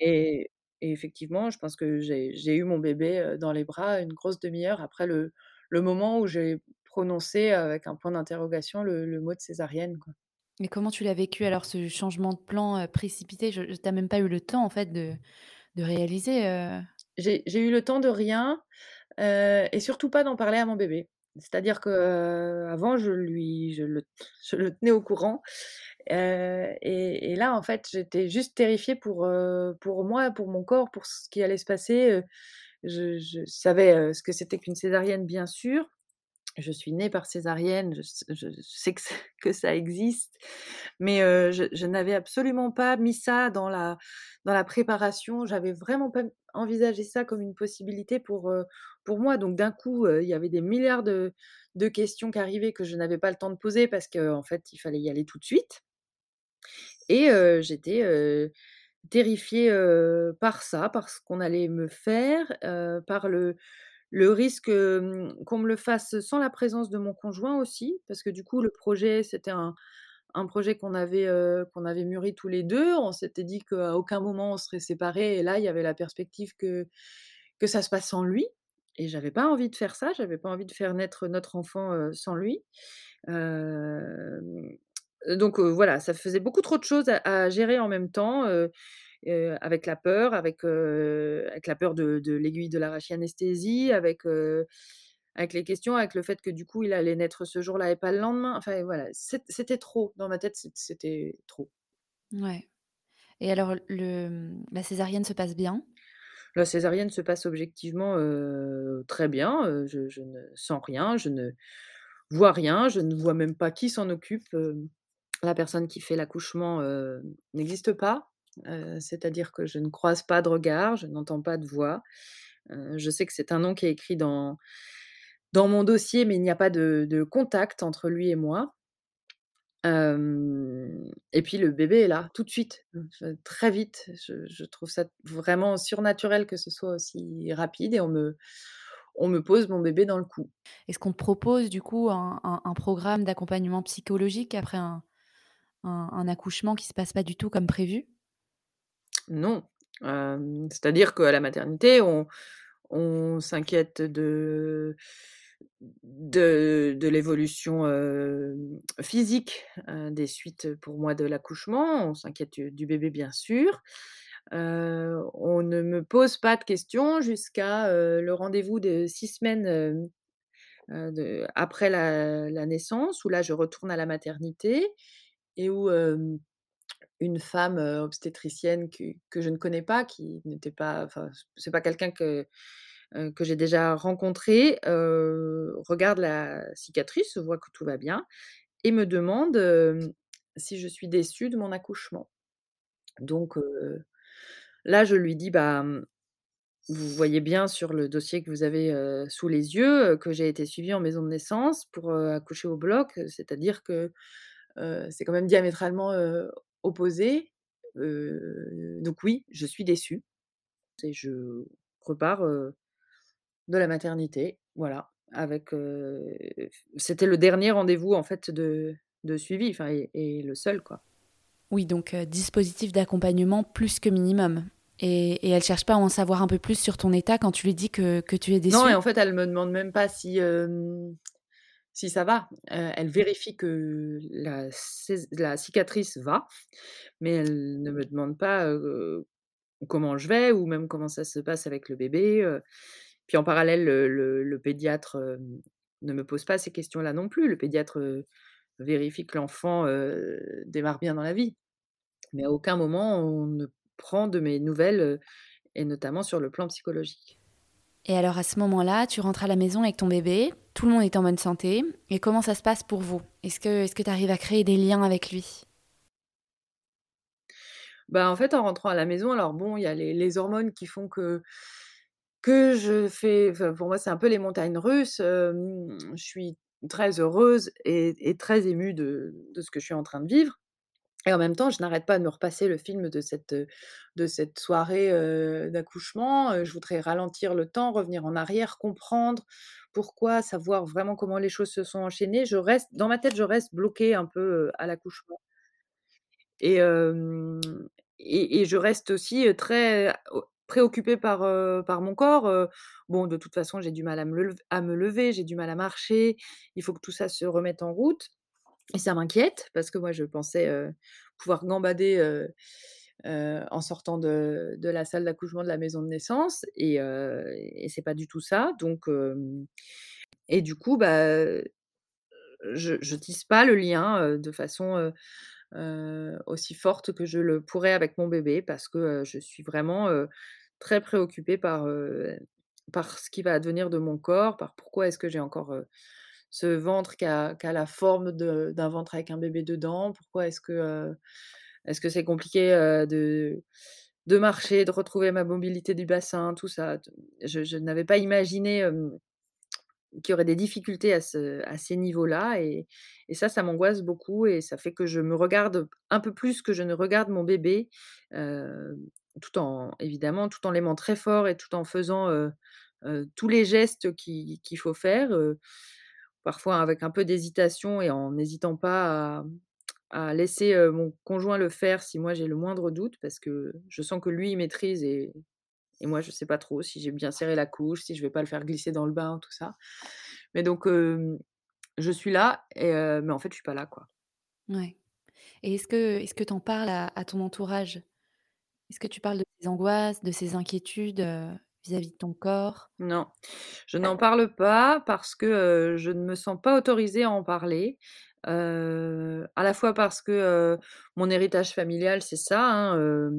et effectivement, je pense que j'ai eu mon bébé, dans les bras une grosse 1/2 heure après le moment où j'ai prononcé avec un point d'interrogation le mot de césarienne. Et comment tu l'as vécu alors ce changement de plan, heu, précipité? Je tu as même pas eu le temps en fait de de réaliser, heu? J'ai j'ai eu le temps de rien, heu et surtout pas d'en parler à mon bébé. C'est-à-dire qu'avant je lui je le je le tenais au courant, et et là en fait j'étais juste terrifiée pour, pour moi, pour mon corps, pour ce qui allait se passer, je je savais, ce que c'était qu'une césarienne bien sûr. Je suis née par césarienne, je sais que ça existe, mais je n'avais absolument pas mis ça dans la dans la préparation. J'avais vraiment pas envisagé ça comme une possibilité pour, pour moi. Donc d'un coup, il y avait des milliards de de questions qui arrivaient que je n'avais pas le temps de poser parce qu'en fait, il fallait y aller tout de suite et j'étais, terrifiée, par ça, par ce qu'on allait me faire, par le le risque, qu'on me le fasse sans la présence de mon conjoint aussi. Parce que du coup, le projet, c'était un projet qu'on avait, avait mûri tous les 2. On s'était dit qu'à aucun moment on serait séparés et là, il y avait la perspective que que ça se passe sans lui et j'avais pas envie de faire ça, j'avais pas envie de faire naître notre enfant, sans lui. Donc voilà, ça faisait beaucoup trop de choses à gérer en même temps, heu, avec la peur, avec, heu, avec la peur de de l'aiguille de l'arachy-anesthésie, avec, heu, avec les questions, avec le fait que du coup, il allait naître ce jour-là et pas le lendemain. Enfin voilà, c'ét c'était trop. Dans ma tête, c'ét c'était trop. Ouais et alors le, la césarienne se passe bien? La césarienne se passe objectivement, très bien, je je ne sens rien, je ne vois rien, je ne vois même pas qui s'en occupe, la personne qui fait l'accouchement, n'existe pas, c'est-à-dire que je ne croise pas de regard, je n'entends pas de voix, je sais que c'est un nom qui est écrit dans mon dossier, mais il n'y a pas de contact entre lui et moi. Et puis le bébé est là, tout de suite, très vite, je trouve ça vraiment surnaturel que ce soit aussi rapide et on me pose mon bébé dans le cou. Est-ce qu'on propose du coup un programme d'accompagnement psychologique après un un accouchement qui se passe pas du tout comme prévu? Non, c'est-à-dire qu'à la maternité, on s'inquiète de de l'évolution, physique, des suites pour moi de l'accouchement. On s'inquiète du bébé bien sûr. On ne me pose pas de questions jusqu'à, le rendez-vous de 6 semaines, après la la naissance où là, je retourne à la maternité et où, une femme, obstétricienne que que je ne connais pas, qui n'était pas enfin, c'est pas quelqu'un que, que j'ai déjà rencontré, regarde la cicatrice, voit que tout va bien et me demande, si je suis déçue de mon accouchement. Donc là, je lui dis: «Bah, vous voyez bien sur le dossier que vous avez, sous les yeux, que j'ai été suivie en maison de naissance pour, accoucher au bloc, c'est-à-dire que, c'est quand même diamétralement, opposé, donc oui, je suis déçue» et je repars, de la maternité, voilà, avec, c'était le dernier rendez-vous en fait de de suivi, enfin et et le seul, quoi. Oui, donc dispositif d'accompagnement plus que minimum et et elle cherche pas à en savoir un peu plus sur ton état quand tu lui dis que que tu es Non et déçue? en fait, elle me demande même pas si, si ça va. Elle vérifie que la cicatrice va, mais elle ne me demande pas, comment je vais ou même comment ça se passe avec le bébé, puis en parallèle, le pédiatre, ne me pose pas ces questions-là non plus. Le pédiatre, vérifie que l'enfant, démarre bien dans la vie, mais à aucun moment on ne prend de mes nouvelles, et notamment sur le plan psychologique. Et alors à ce moment-là, tu rentres à la maison avec ton bébé, tout le monde est en bonne santé, et comment ça se passe pour vous? Est-ce que tu arrives à créer des liens avec lui? Bah, en fait, en rentrant à la maison, alors bon, il y a les hormones qui font que que je fais pour moi, c'est un peu les montagnes russes, je suis très heureuse et et très émue de de ce que je suis en train de vivre et en même temps, je n'arrête pas de me repasser le film de cette, soirée, d'accouchement, je voudrais ralentir le temps, revenir en arrière, comprendre pourquoi, savoir vraiment comment les choses se sont enchaînées. Je reste dans ma tête, je reste bloquée un peu, à l'accouchement. Et je reste aussi, très préoccupée par, mon corps. Bon, de toute façon, j'ai du mal à me à me lever, j'ai du mal à marcher. Il faut que tout ça se remette en route et ça m'inquiète parce que moi, je pensais, pouvoir gambader, en sortant de la salle d'accouchement de la maison de naissance et c'est pas du tout ça. Donc et du coup, bah, je je tisse pas le lien, de façon, aussi forte que je le pourrais avec mon bébé parce que, je suis vraiment, très préoccupée par, par ce qui va advenir de mon corps, par pourquoi est-ce que j'ai encore, ce ventre qui a la forme d'un ventre avec un bébé dedans? Pourquoi est-ce que, heu, est-ce c'est compliqué, heu, de marcher, de retrouver ma mobilité du bassin, tout ça, je n'avais pas imaginé, qu'il y aurait des difficultés à ce à ces niveaux-là et ça, ça m'angoisse beaucoup et ça fait que je me regarde un peu plus que je ne regarde mon bébé, heu, tout en évidemment, tout en l'aimant très fort et tout en faisant, tous les gestes qui qu'il faut faire, parfois avec un peu d'hésitation et en n'hésitant pas à à laisser, mon conjoint le faire si moi j'ai le moindre doute parce que je sens que lui, il maîtrise et et moi je sais pas trop si j'ai bien serré la couche, si je vais pas le faire glisser dans le bain, tout ça. Mais donc je suis là et mais en fait je suis pas là, quoi. Ouais et est-ce que tu en parles à à ton entourage? Est-ce que tu parles de tes angoisses, de ces inquiétudes, heu, vis-à-vis de ton corps? Non, je n'en parle pas parce que, je ne me sens pas autorisée à en parler. À la fois parce que, mon héritage familial, c'est ça, hein,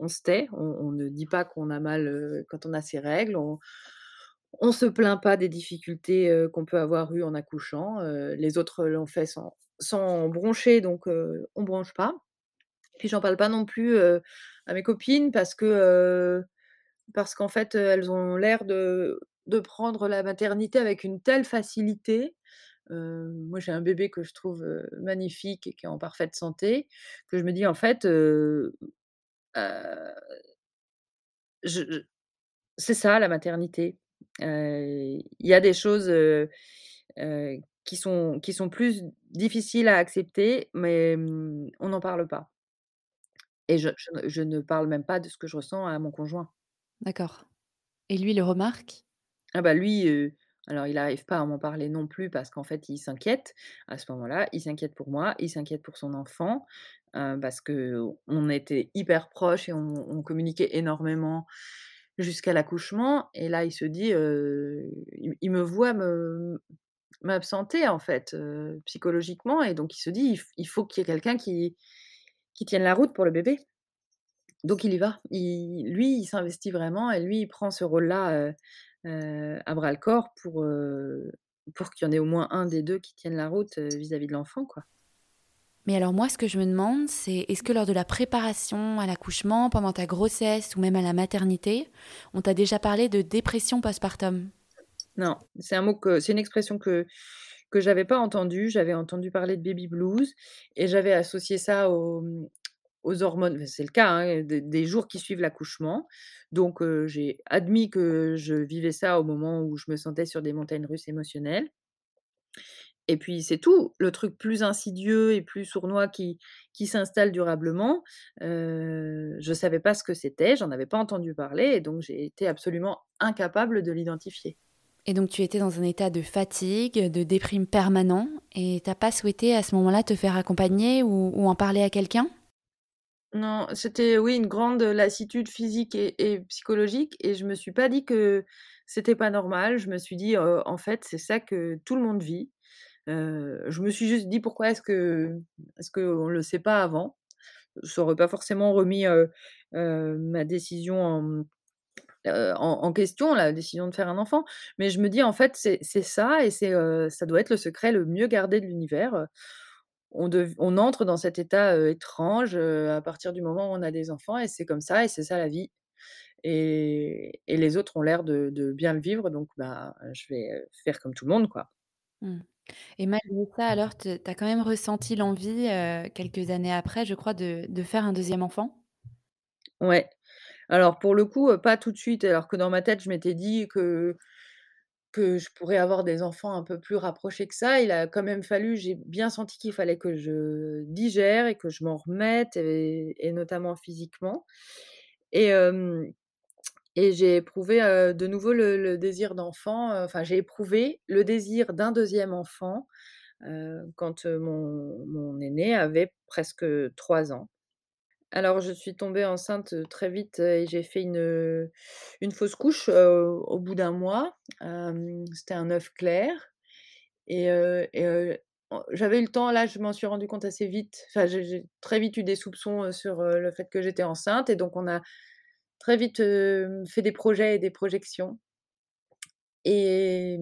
on se tait, on on ne dit pas qu'on a mal, quand on a ses règles, on on se plaint pas des difficultés, qu'on peut avoir eues en accouchant, les autres l'ont fait sans sans broncher donc heu, on bronche pas. Puis j'en parle pas non plus, à mes copines parce que, parce qu'en fait, elles ont l'air de prendre la maternité avec une telle facilité. Moi, j'ai un bébé que je trouve, magnifique et qui est en parfaite santé, que je me dis: «En fait, c'est ça la maternité». Il y a des choses, qui sont qui sont plus difficiles à accepter, mais mmh, on n'en parle pas et je ne parle même pas de ce que je ressens à mon conjoint. D'accord et lui, il le remarque? Ah bah lui, alors il arrive pas à m'en parler non plus parce qu'en fait, il s'inquiète à ce moment-là. Il s'inquiète pour moi, il s'inquiète pour son enfant, parce qu'on était hyper proches et on communiquait énormément jusqu'à l'accouchement et là, il se dit, il me voit me m'absenter en fait, psychologiquement et donc il se dit: «Il il faut qu'il y ait quelqu'un qui qui tienne la route pour le bébé». Donc il y va. Il lui, il s'investit vraiment et lui, il prend ce rôle-là, heu heu, à bras-le-corps pour, pour qu'il y en ait au moins un des 2 qui tienne la route, vis-à-vis de l'enfant, quoi. Mais alors moi, ce que je me demande, c'est est-ce que lors de la préparation à l'accouchement, pendant ta grossesse ou même à la maternité, on t'a déjà parlé de dépression postpartum? Non, c'est un mot que c'est une expression que que j'avais pas entendue. J'avais entendu parler de baby blues et j'avais associé ça mmh, aux hormones. C'est le cas, hein, des jours qui suivent l'accouchement. Donc j'ai admis que je vivais ça au moment où je me sentais sur des montagnes russes émotionnelles. Et puis c'est tout. Le truc plus insidieux et plus sournois qui qui s'installe durablement, je savais pas ce que c'était, j'en avais pas entendu parler et donc j'ai été absolument incapable de l'identifier. Et donc tu étais dans un état de fatigue, de déprime permanent et tu pas souhaité à ce moment-là te faire accompagner ou en parler à quelqu'un? Non, c'était oui, une grande lassitude physique et psychologique et je me suis pas dit que c'était pas normal. Je me suis dit, «En fait, c'est ça que tout le monde vit». Je me suis juste dit: «Pourquoi est-ce que est-ce le sait pas avant?» ça aurait pas forcément remis, ma décision en en question, la décision de faire un enfant. Mais je me dis: «En fait, c'est ça et c'est, ça doit être le secret le mieux gardé de l'univers, heu». On dev on entre dans cet état, étrange, à partir du moment où on a des enfants et c'est comme ça et c'est ça la vie et et les autres ont l'air de de bien le vivre donc bah, je vais, faire comme tout le monde, quoi. Mmh et malgré ça alors tu as quand même ressenti l'envie, quelques années après je crois de de faire un 2e enfant? Ouais. Alors pour le coup, pas tout de suite alors que dans ma tête je m'étais dit que que je pourrais avoir des enfants un peu plus rapprochés que ça. Il a quand même fallu j'ai bien senti qu'il fallait que je digère et que je m'en remette et notamment physiquement et j'ai éprouvé, de nouveau le le désir d'enfant, enfin j'ai éprouvé le désir d'un 2e enfant, quand, mon mon aîné avait presque 3 ans. Alors je suis tombée enceinte, très vite, et j'ai fait une, une fausse couche, au bout d'1 mois. C'était un œuf clair et j'avais eu le temps là je m'en suis rendu compte assez vite, enfin j'ai très vite eu des soupçons, sur, le fait que j'étais enceinte et donc on a très vite, fait des projets et des projections et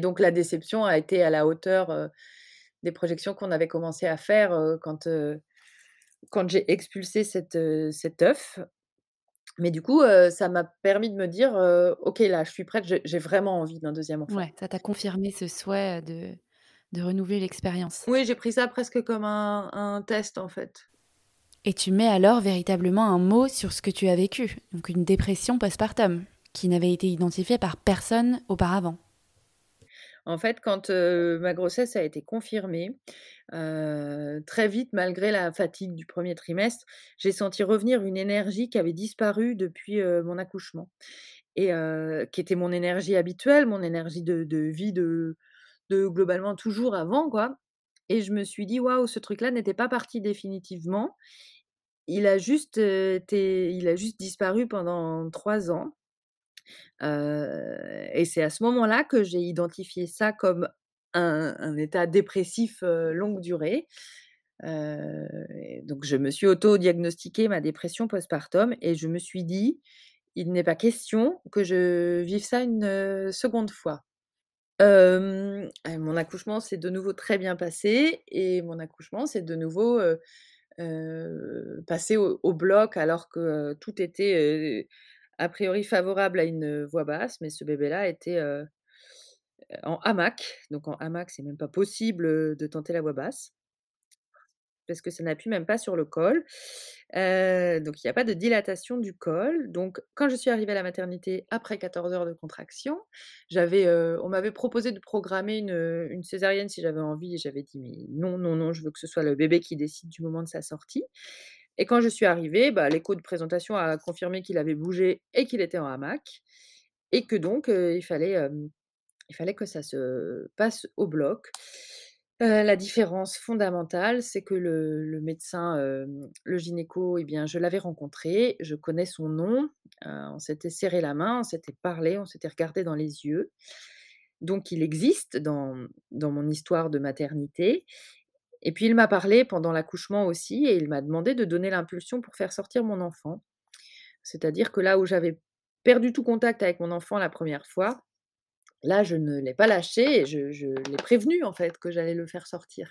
donc la déception a été à la hauteur, des projections qu'on avait commencé à faire, quand, quand j'ai expulsé cet, heu, cet œuf. Mais du coup, ça m'a permis de me dire, «OK là je suis prête, j'ai vraiment envie d'un 2e enfant». Ouais, ça t'a confirmé ce souhait, de de renouveler l'expérience. Oui, j'ai pris ça presque comme un un test en fait. Et tu mets alors véritablement un mot sur ce que tu as vécu, donc une dépression post-partum qui n'avait été identifiée par personne auparavant. En fait, quand, ma grossesse a été confirmée, très vite, malgré la fatigue du 1er trimestre, j'ai senti revenir une énergie qui avait disparu depuis, mon accouchement et qui était mon énergie habituelle, mon énergie de vie de globalement toujours avant, quoi et je me suis dit: «Waouh, ce truc-là n'était pas parti définitivement. Il a juste, disparu pendant 3 ans». Et c'est à ce moment-là que j'ai identifié ça comme un état dépressif, longue durée. Donc je me suis auto-diagnostiqué ma dépression post-partum et je me suis dit: «Il n'est pas question que je vive ça une, seconde fois». Mon accouchement s'est de nouveau très bien passé et mon accouchement s'est de nouveau, passé au bloc alors que, tout était, a priori favorable à une voix basse, mais ce bébé-là était, heu, en hamac. Donc en hamac, c'est même pas possible, de tenter la voix basse parce que ça n'appuie même pas sur le col. Donc il y a pas de dilatation du col. Donc quand je suis arrivée à la maternité après 14 heures de contraction, j'avais, on m'avait proposé de programmer une, une césarienne si j'avais envie et j'avais dit: «Mais non, non, non, je veux que ce soit le bébé qui décide du moment de sa sortie» et quand je suis arrivée, bah, l'écho de présentation a confirmé qu'il avait bougé et qu'il était en hamac et que donc, il fallait, il fallait que ça se passe au bloc. La différence fondamentale, c'est que le médecin, le gynéco et bien, je l'avais rencontré, je connais son nom, on s'était serré la main, on s'était parlé, on s'était regardé dans les yeux. Donc il existe dans dans mon histoire de maternité et puis il m'a parlé pendant l'accouchement aussi et il m'a demandé de donner l'impulsion pour faire sortir mon enfant. C'est-à-dire que là où j'avais perdu tout contact avec mon enfant la 1re fois, là je ne l'ai pas lâché et je l'ai prévenu en fait que j'allais le faire sortir.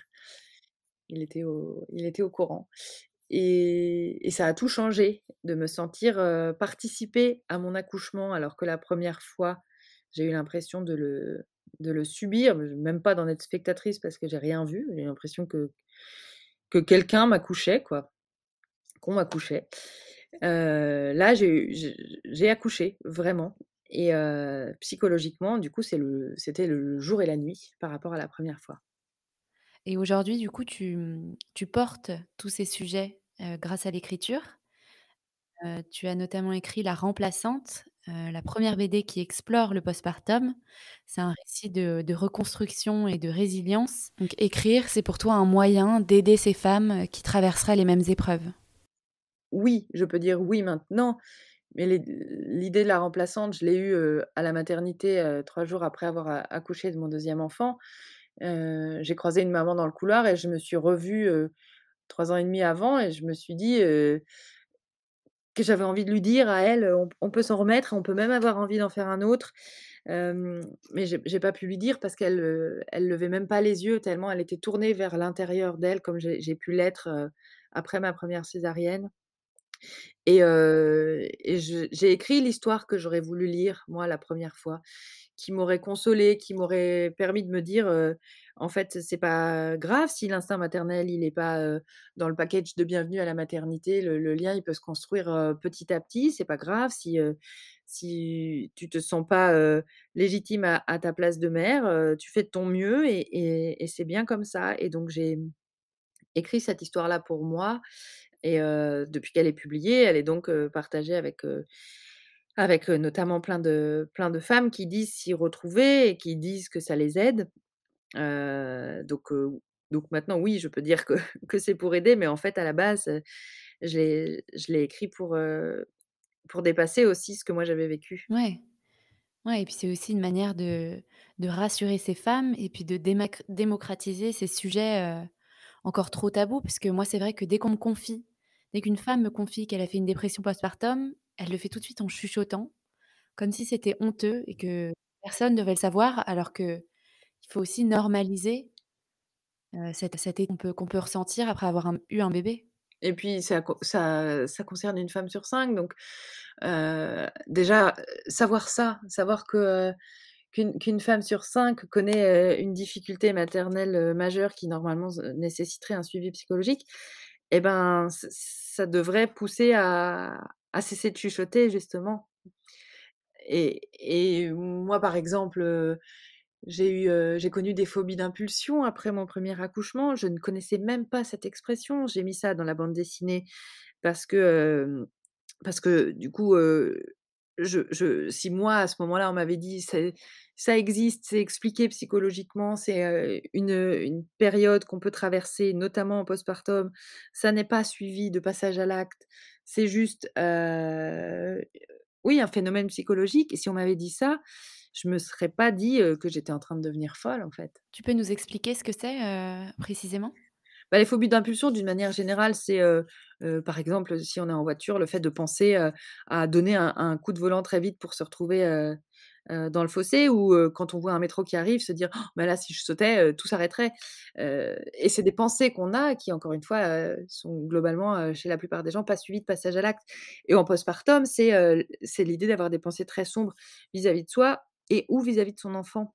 Il était au il était au courant et ça a tout changé de me sentir, participer à mon accouchement alors que la 1re fois, j'ai eu l'impression de le de le subir, même pas d'en être spectatrice parce que j'ai rien vu. J'ai l'impression que que quelqu'un m'accouchait quoi, qu'on m'accouchait. Là j'ai accouché vraiment et psychologiquement du coup c'est le c'était le jour et la nuit par rapport à la 1re fois. Et aujourd'hui, du coup, tu, mmh, tu portes tous ces sujets, grâce à l'écriture? Tu as notamment écrit La Remplaçante, la 1re BD qui explore le post-partum. C'est un récit de reconstruction et de résilience. Donc écrire, c'est pour toi un moyen d'aider ces femmes qui traverseraient les mêmes épreuves? Oui, je peux dire oui maintenant, mais l'id l'idée de La Remplaçante, je l'ai eue, à la maternité, 3 jours après avoir accouché de mon 2e enfant. J'ai croisé une maman dans le couloir et je me suis revue, 3 ans et demi avant et je me suis dit, que j'avais envie de lui dire à elle, on, peut s'en remettre, on peut même avoir envie d'en faire un autre. mais j'ai pas pu lui dire parce qu'elle elle levait même pas les yeux tellement elle était tournée vers l'intérieur d'elle comme j'ai pu l'être après ma première césarienne. Et j'ai écrit l'histoire que j'aurais voulu lire moi la première fois, qui m'aurait consolée, qui m'aurait permis de me dire en fait, c'est pas grave si l'instinct maternel, il n'est pas dans le package de bienvenue à la maternité. Le, lien, il peut se construire petit à petit. C'est pas grave si, si tu te sens pas légitime à, ta place de mère. tu fais de ton mieux et, c'est bien comme ça. Et donc, j'ai écrit cette histoire-là pour moi. Et depuis qu'elle est publiée, elle est donc partagée avec avec notamment plein de, plein de femmes qui disent s'y retrouver et qui disent que ça les aide donc, donc maintenant, oui, je peux dire que, que c'est pour aider, mais en fait, à la base, je l'ai écrit pour, pour dépasser aussi ce que moi j'avais vécu. Ouais. Ouais, et puis c'est aussi une manière de, de rassurer ces femmes et puis de démocratiser ces sujets encore trop tabous. Parce que moi, c'est vrai que dès qu'on me confie, dès qu'une femme me confie qu'elle a fait une dépression postpartum, elle le fait tout de suite en chuchotant, comme si c'était honteux et que personne ne devait le savoir, alors que il faut aussi normaliser cette, cette qu'on peut, qu'on peut ressentir après avoir eu un bébé. Et puis, ça, ça, ça, concerne une femme sur cinq. Donc, déjà, savoir ça, savoir que qu'une femme sur cinq connaît une difficulté maternelle majeure qui, normalement, nécessiterait un suivi psychologique, eh ben, ça devrait pousser à, à cesser de chuchoter, justement. Et, et moi, par exemple, j'ai eu, j'ai connu des phobies d'impulsion après mon premier accouchement. Je ne connaissais même pas cette expression. J'ai mis ça dans la bande dessinée parce que, parce que du coup, je, si moi à ce moment-là on m'avait dit ça existe, c'est expliqué psychologiquement, c'est une, une, période qu'on peut traverser, notamment en postpartum, ça n'est pas suivi de passage à l'acte, c'est juste, oui, un phénomène psychologique. Et si on m'avait dit ça, je me serais pas dit que j'étais en train de devenir folle, en fait. Tu peux nous expliquer ce que c'est précisément? Bah, les phobies d'impulsion, d'une manière générale, c'est par exemple, si on est en voiture, le fait de penser à donner un, coup de volant très vite pour se retrouver dans le fossé, ou quand on voit un métro qui arrive, se dire «Oh, bah là, si je sautais, tout s'arrêterait. et c'est des pensées qu'on a qui, encore une fois, sont globalement, chez la plupart des gens, pas suivies de passage à l'acte. Et en postpartum, c'est c'est l'idée d'avoir des pensées très sombres vis-à-vis de soi et ou vis-à-vis de son enfant?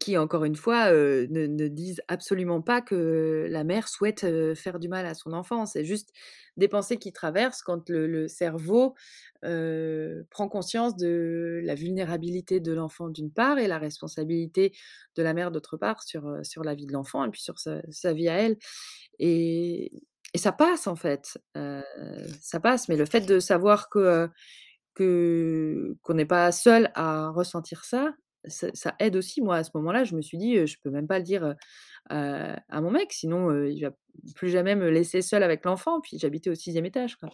Qui, encore une fois, ne, disent absolument pas que la mère souhaite faire du mal à son enfant. C'est juste des pensées qui traversent quand le, cerveau prend conscience de la vulnérabilité de l'enfant d'une part et la responsabilité de la mère d'autre part sur, sur la vie de l'enfant et puis sur sa, vie à elle. Et, ça passe en fait. ça passe, mais le fait de savoir que qu'on n'est pas seul à ressentir ça, ça, aide aussi. Moi, à ce moment-là, je me suis dit, je peux même pas le dire à mon mec, sinon il va plus jamais me laisser seule avec l'enfant. Puis j'habitais au sixième étage. Quoi.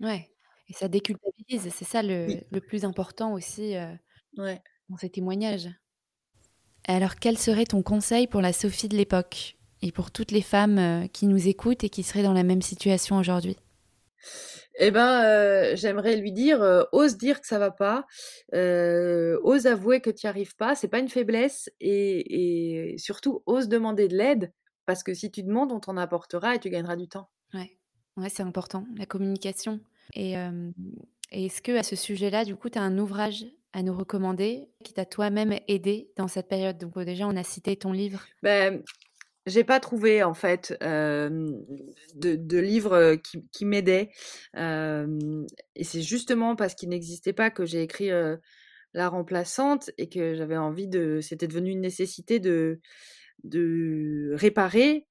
Ouais, et ça déculpabilise. C'est ça le, le, plus important aussi ouais. dans ces témoignages. Alors, quel serait ton conseil pour la Sophie de l'époque et pour toutes les femmes qui nous écoutent et qui seraient dans la même situation aujourd'hui? Eh ben, j'aimerais lui dire, ose dire que ça va pas, ose avouer que tu n'y arrives pas, c'est pas une faiblesse et, surtout ose demander de l'aide parce que si tu demandes, on t'en apportera et tu gagneras du temps. Ouais, ouais c'est important, la communication. Et, est-ce que à ce sujet-là, du coup, tu as un ouvrage à nous recommander qui t'a toi-même aidé dans cette période? Donc déjà, on a cité ton livre. Ben, j'ai pas trouvé en fait de, livre qui, m'aidait et c'est justement parce qu'il n'existait pas que j'ai écrit la remplaçante et que j'avais envie de c'était devenu une nécessité de de réparer.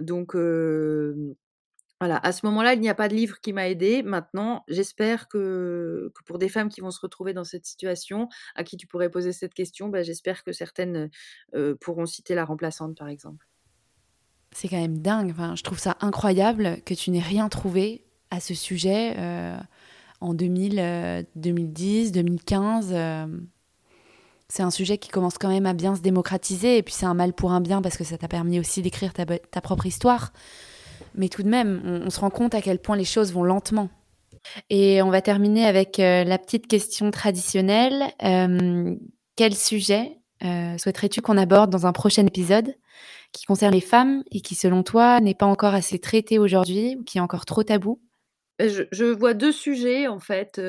Donc voilà à ce moment-là il n'y a pas de livre qui m'a aidé. Maintenant j'espère que, que, pour des femmes qui vont se retrouver dans cette situation à qui tu pourrais poser cette question bah, j'espère que certaines pourront citer la remplaçante par exemple c'est quand même dingue. Je trouve ça incroyable que tu n'aies rien trouvé à ce sujet euh, en 2000, 2010, 2015. c'est un sujet qui commence quand même à bien se démocratiser. Et puis c'est un mal pour un bien parce que ça t'a permis aussi d'écrire ta, propre histoire. Mais tout de même, on, se rend compte à quel point les choses vont lentement. Et on va terminer avec la petite question traditionnelle. quel sujet souhaiterais-tu qu'on aborde dans un prochain épisode? Qui concerne les femmes et qui, selon toi, n'est pas encore assez traité aujourd'hui ou qui est encore trop tabou? Je, vois deux sujets en fait.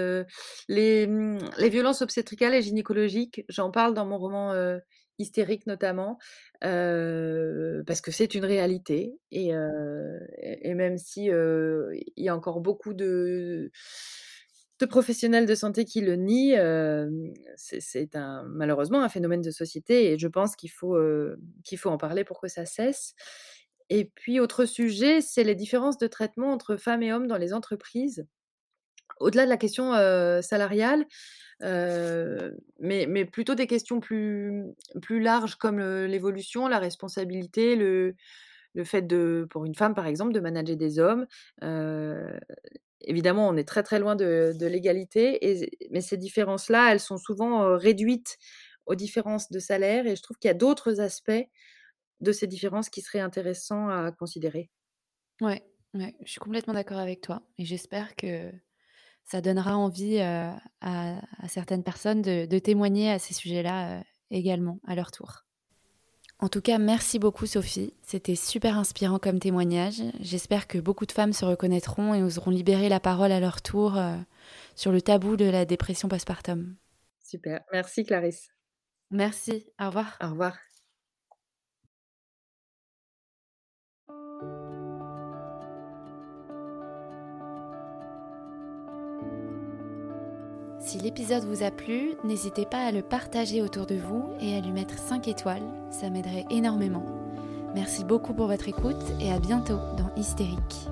les, mmh, les, violences obstétricales et gynécologiques, j'en parle dans mon roman hystérique notamment, parce que c'est une réalité. Et, et même si il y a encore beaucoup de, de, professionnels de santé qui le nient, c'est un, malheureusement un phénomène de société et je pense qu'il faut, qu'il faut en parler pour que ça cesse. Et puis autre sujet, c'est les différences de traitement entre femmes et hommes dans les entreprises. Au-delà de la question salariale, mais, mais, plutôt des questions plus, plus larges comme l'évolution, la responsabilité, le fait de, pour une femme par exemple, de manager des hommes. Évidemment, on est très très loin de, de l'égalité, mais ces différences-là, elles sont souvent réduites aux différences de salaire et je trouve qu'il y a d'autres aspects de ces différences qui seraient intéressants à considérer. Ouais, ouais je suis complètement d'accord avec toi et j'espère que ça donnera envie à, certaines personnes de, témoigner à ces sujets-là également à leur tour. En tout cas, merci beaucoup Sophie. C'était super inspirant comme témoignage. J'espère que beaucoup de femmes se reconnaîtront et oseront libérer la parole à leur tour sur le tabou de la dépression postpartum. Super. Merci Clarisse. Merci. Au revoir. Au revoir. Si l'épisode vous a plu, n'hésitez pas à le partager autour de vous et à lui mettre 5 étoiles, ça m'aiderait énormément. Merci beaucoup pour votre écoute et à bientôt dans Hystérique.